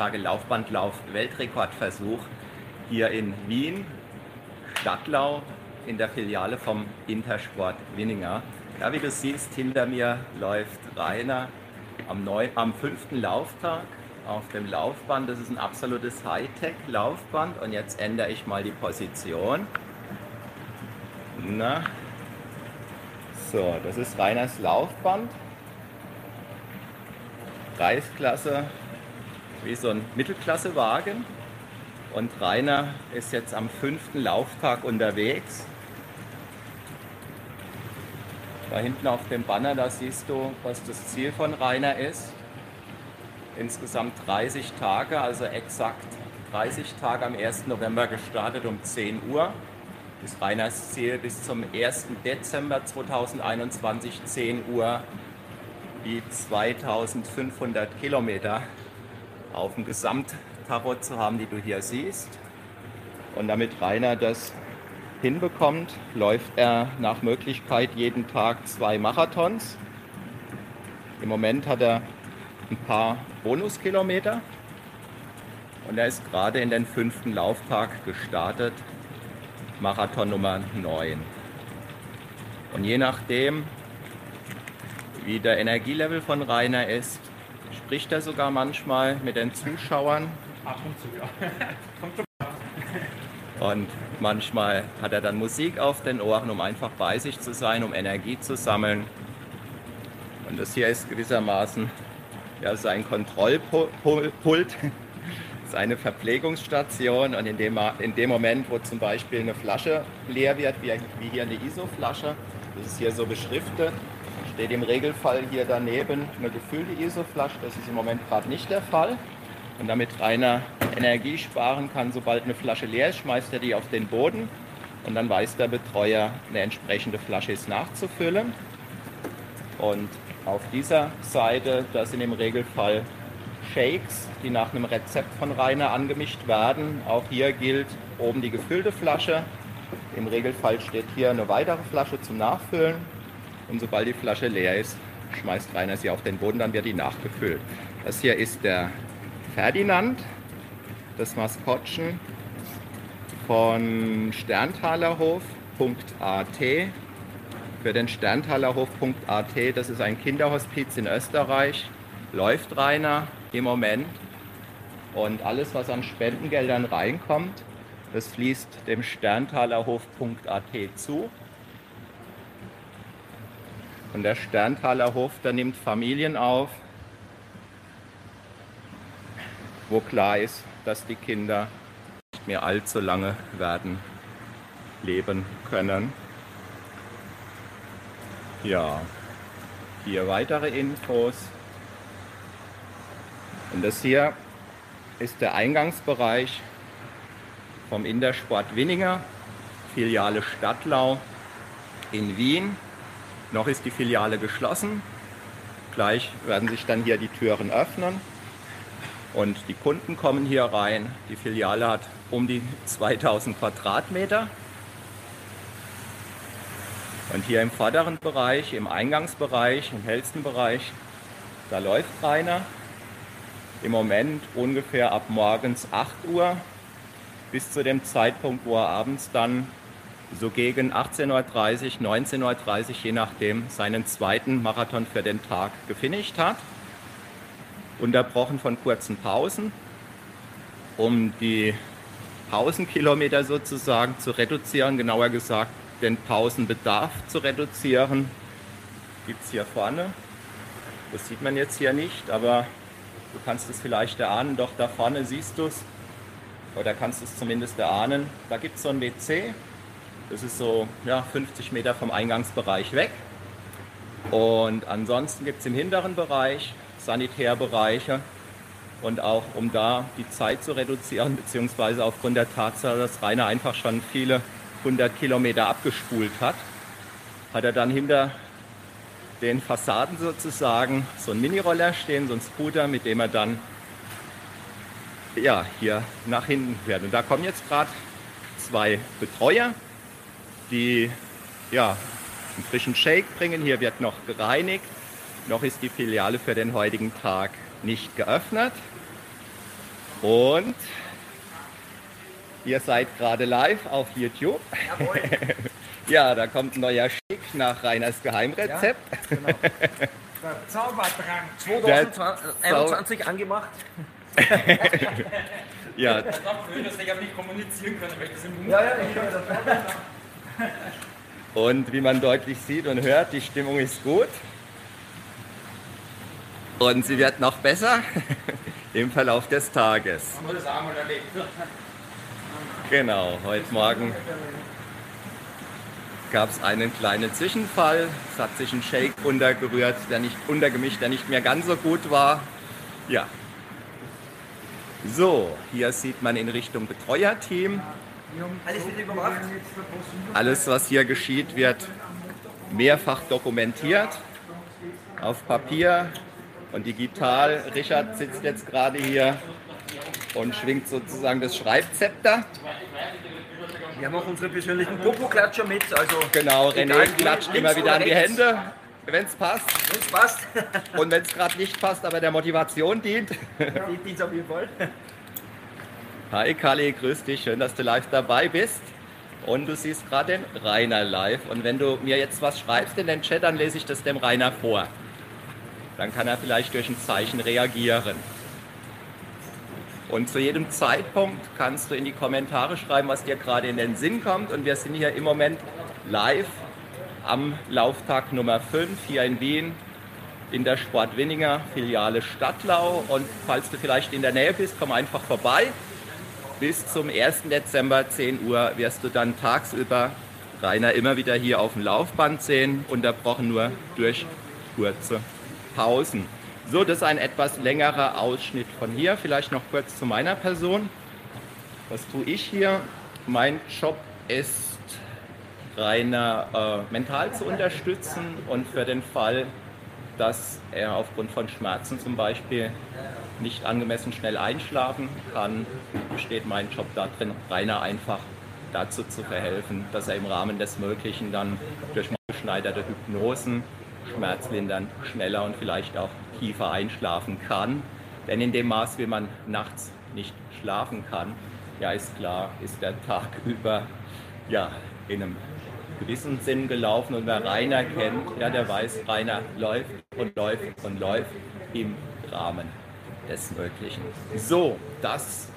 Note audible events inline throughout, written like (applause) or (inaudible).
Tage Laufbandlauf Weltrekordversuch hier in Wien, Stadtlau, in der Filiale vom Intersport Winninger. Ja, wie du siehst, hinter mir läuft Rainer am, neun, am fünften Lauftag auf dem Laufband. Das ist ein absolutes Hightech-Laufband und jetzt ändere ich mal die Position. Na, so, das ist Rainers Laufband. Preisklasse wie so ein Mittelklassewagen. Und Rainer ist jetzt am fünften Lauftag unterwegs. Da hinten auf dem Banner, da siehst du, was das Ziel von Rainer ist. Insgesamt 30 Tage, also exakt 30 Tage am 1. November gestartet um 10 Uhr. Ist Rainers Ziel bis zum 1. Dezember 2021 10 Uhr die 2500 Kilometer auf dem Gesamttarot zu haben, die du hier siehst. Und damit Rainer das hinbekommt, läuft er nach Möglichkeit jeden Tag zwei Marathons. Im Moment hat er ein paar Bonuskilometer und er ist gerade in den fünften Lauftag gestartet, Marathon Nummer 9. Und je nachdem, wie der Energielevel von Rainer ist, spricht er sogar manchmal mit den Zuschauern. Ab und zu, ja. (laughs) und manchmal hat er dann Musik auf den Ohren, um einfach bei sich zu sein, um Energie zu sammeln. Und das hier ist gewissermaßen ja, sein Kontrollpult, (laughs) seine Verpflegungsstation. Und in dem, in dem Moment, wo zum Beispiel eine Flasche leer wird, wie, wie hier eine ISO-Flasche, das ist hier so beschriftet, steht im Regelfall hier daneben eine gefüllte ISO-Flasche. Das ist im Moment gerade nicht der Fall. Und damit Rainer Energie sparen kann, sobald eine Flasche leer ist, schmeißt er die auf den Boden und dann weiß der Betreuer, eine entsprechende Flasche ist nachzufüllen. Und auf dieser Seite, das sind im Regelfall Shakes, die nach einem Rezept von Rainer angemischt werden. Auch hier gilt oben die gefüllte Flasche. Im Regelfall steht hier eine weitere Flasche zum Nachfüllen und sobald die Flasche leer ist, schmeißt Rainer sie auf den Boden, dann wird die nachgefüllt. Das hier ist der Ferdinand, das Maskottchen von Sterntalerhof.at. Für den Sterntalerhof.at, das ist ein Kinderhospiz in Österreich, läuft Rainer im Moment. Und alles, was an Spendengeldern reinkommt, das fließt dem Sterntalerhof.at zu. Und der Sterntaler Hof, der nimmt Familien auf, wo klar ist, dass die Kinder nicht mehr allzu lange werden leben können. Ja, hier weitere Infos. Und das hier ist der Eingangsbereich vom Intersport Winninger, Filiale Stadtlau in Wien. Noch ist die Filiale geschlossen. Gleich werden sich dann hier die Türen öffnen und die Kunden kommen hier rein. Die Filiale hat um die 2000 Quadratmeter. Und hier im vorderen Bereich, im Eingangsbereich, im hellsten Bereich, da läuft Rainer. Im Moment ungefähr ab morgens 8 Uhr bis zu dem Zeitpunkt, wo er abends dann so gegen 18.30 Uhr, 19.30 Uhr, je nachdem, seinen zweiten Marathon für den Tag gefinisht hat. Unterbrochen von kurzen Pausen, um die Pausenkilometer sozusagen zu reduzieren, genauer gesagt den Pausenbedarf zu reduzieren. Gibt es hier vorne. Das sieht man jetzt hier nicht, aber du kannst es vielleicht erahnen. Doch da vorne siehst du es, oder kannst es zumindest erahnen. Da gibt es so ein WC, das ist so ja, 50 Meter vom Eingangsbereich weg. Und ansonsten gibt es im hinteren Bereich Sanitärbereiche. Und auch um da die Zeit zu reduzieren, beziehungsweise aufgrund der Tatsache, dass Rainer einfach schon viele hundert Kilometer abgespult hat, hat er dann hinter den Fassaden sozusagen so einen Miniroller stehen, so einen Scooter, mit dem er dann ja, hier nach hinten fährt. Und da kommen jetzt gerade zwei Betreuer, die ja, einen frischen Shake bringen. Hier wird noch gereinigt. Noch ist die Filiale für den heutigen Tag nicht geöffnet. Und ihr seid gerade live auf YouTube. Jawohl. (laughs) ja, da kommt ein neuer Schick nach Reiners Geheimrezept. Ja, genau. Der Zaubertrank Der 2021 angemacht. (laughs) Ja, Das war blöd, dass ich aber nicht kommunizieren können, weil ich das im Mund Ja, ja, ich höre das. (laughs) (laughs) und wie man deutlich sieht und hört, die Stimmung ist gut. Und sie wird noch besser (laughs) im Verlauf des Tages. Genau, heute Morgen gab es einen kleinen Zwischenfall. Es hat sich ein Shake untergerührt, der nicht untergemischt, der nicht mehr ganz so gut war. Ja. So, hier sieht man in Richtung Betreuerteam. Alles wieder überwacht. Alles, was hier geschieht, wird mehrfach dokumentiert. Auf Papier und digital. Richard sitzt jetzt gerade hier und schwingt sozusagen das Schreibzepter. Wir haben auch unsere persönlichen Popo-Klatscher mit, also Genau, René klatscht immer wieder an die rechts. Hände, wenn es passt. wenn es passt. Und wenn es gerade nicht passt, aber der Motivation dient. Die dient auf jeden Fall. Hi Kali, grüß dich, schön, dass du live dabei bist. Und du siehst gerade den Rainer live. Und wenn du mir jetzt was schreibst in den Chat, dann lese ich das dem Rainer vor. Dann kann er vielleicht durch ein Zeichen reagieren. Und zu jedem Zeitpunkt kannst du in die Kommentare schreiben, was dir gerade in den Sinn kommt. Und wir sind hier im Moment live am Lauftag Nummer 5 hier in Wien in der Sportwinninger Filiale Stadtlau. Und falls du vielleicht in der Nähe bist, komm einfach vorbei. Bis zum 1. Dezember 10 Uhr wirst du dann tagsüber Rainer immer wieder hier auf dem Laufband sehen, unterbrochen nur durch kurze Pausen. So, das ist ein etwas längerer Ausschnitt von hier. Vielleicht noch kurz zu meiner Person. Was tue ich hier? Mein Job ist, Rainer äh, mental zu unterstützen und für den Fall, dass er aufgrund von Schmerzen zum Beispiel nicht angemessen schnell einschlafen kann, besteht mein Job darin, Rainer einfach dazu zu verhelfen, dass er im Rahmen des Möglichen dann durch geschneiderte Hypnosen schmerzlindernd schneller und vielleicht auch tiefer einschlafen kann. Denn in dem Maß, wie man nachts nicht schlafen kann, ja ist klar, ist der Tag (laughs) über ja, in einem gewissen Sinn gelaufen. Und wer Rainer kennt, ja, der weiß, Rainer läuft und läuft und läuft im Rahmen des Möglichen. So, das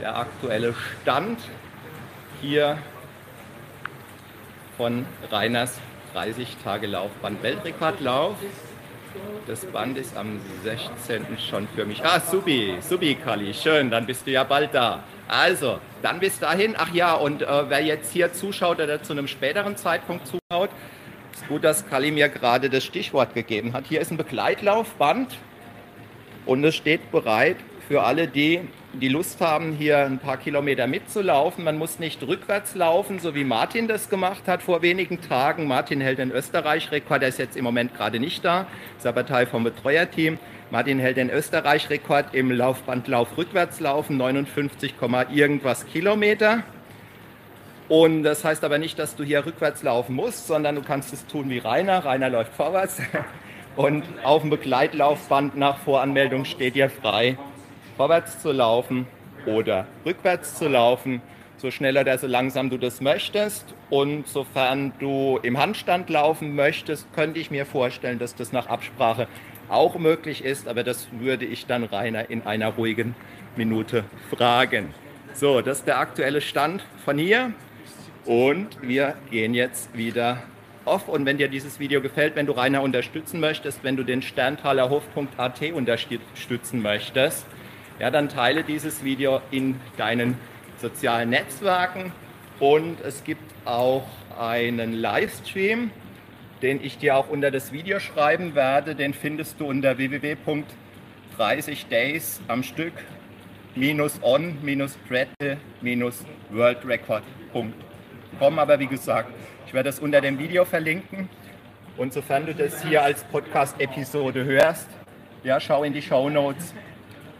der aktuelle Stand hier von Reiners 30 Tage Laufband Weltrekordlauf. Das Band ist am 16. schon für mich. Ah, Subi, Subi Kali, schön, dann bist du ja bald da. Also, dann bis dahin. Ach ja, und äh, wer jetzt hier zuschaut oder zu einem späteren Zeitpunkt zuschaut, ist gut, dass Kali mir gerade das Stichwort gegeben hat. Hier ist ein Begleitlaufband und es steht bereit für alle, die die Lust haben, hier ein paar Kilometer mitzulaufen. Man muss nicht rückwärts laufen, so wie Martin das gemacht hat vor wenigen Tagen. Martin hält den Österreich-Rekord, der ist jetzt im Moment gerade nicht da, ist aber Teil vom Betreuerteam. Martin hält den Österreich-Rekord im Laufbandlauf Rückwärtslaufen, 59, irgendwas Kilometer. Und das heißt aber nicht, dass du hier rückwärts laufen musst, sondern du kannst es tun wie Rainer. Rainer läuft vorwärts. (laughs) Und auf dem Begleitlaufband nach Voranmeldung steht dir frei, vorwärts zu laufen oder rückwärts zu laufen, so schnell oder so langsam du das möchtest. Und sofern du im Handstand laufen möchtest, könnte ich mir vorstellen, dass das nach Absprache auch möglich ist, aber das würde ich dann Rainer in einer ruhigen Minute fragen. So, das ist der aktuelle Stand von hier und wir gehen jetzt wieder off. Und wenn dir dieses Video gefällt, wenn du Rainer unterstützen möchtest, wenn du den Sterntalerhof.at unterstützen möchtest, ja, dann teile dieses Video in deinen sozialen Netzwerken. Und es gibt auch einen Livestream, den ich dir auch unter das Video schreiben werde. Den findest du unter www.30days am Stück minus on minus pretzel minus worldrecord.com. Aber wie gesagt, ich werde das unter dem Video verlinken. Und sofern du das hier als Podcast-Episode hörst, ja, schau in die Show Notes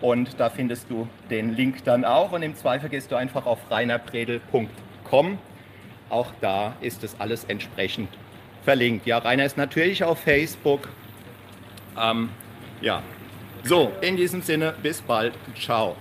und da findest du den Link dann auch. Und im Zweifel gehst du einfach auf reinerpredel.com. Auch da ist das alles entsprechend verlinkt. Ja, Rainer ist natürlich auf Facebook. Ähm, ja, So, in diesem Sinne, bis bald. Ciao.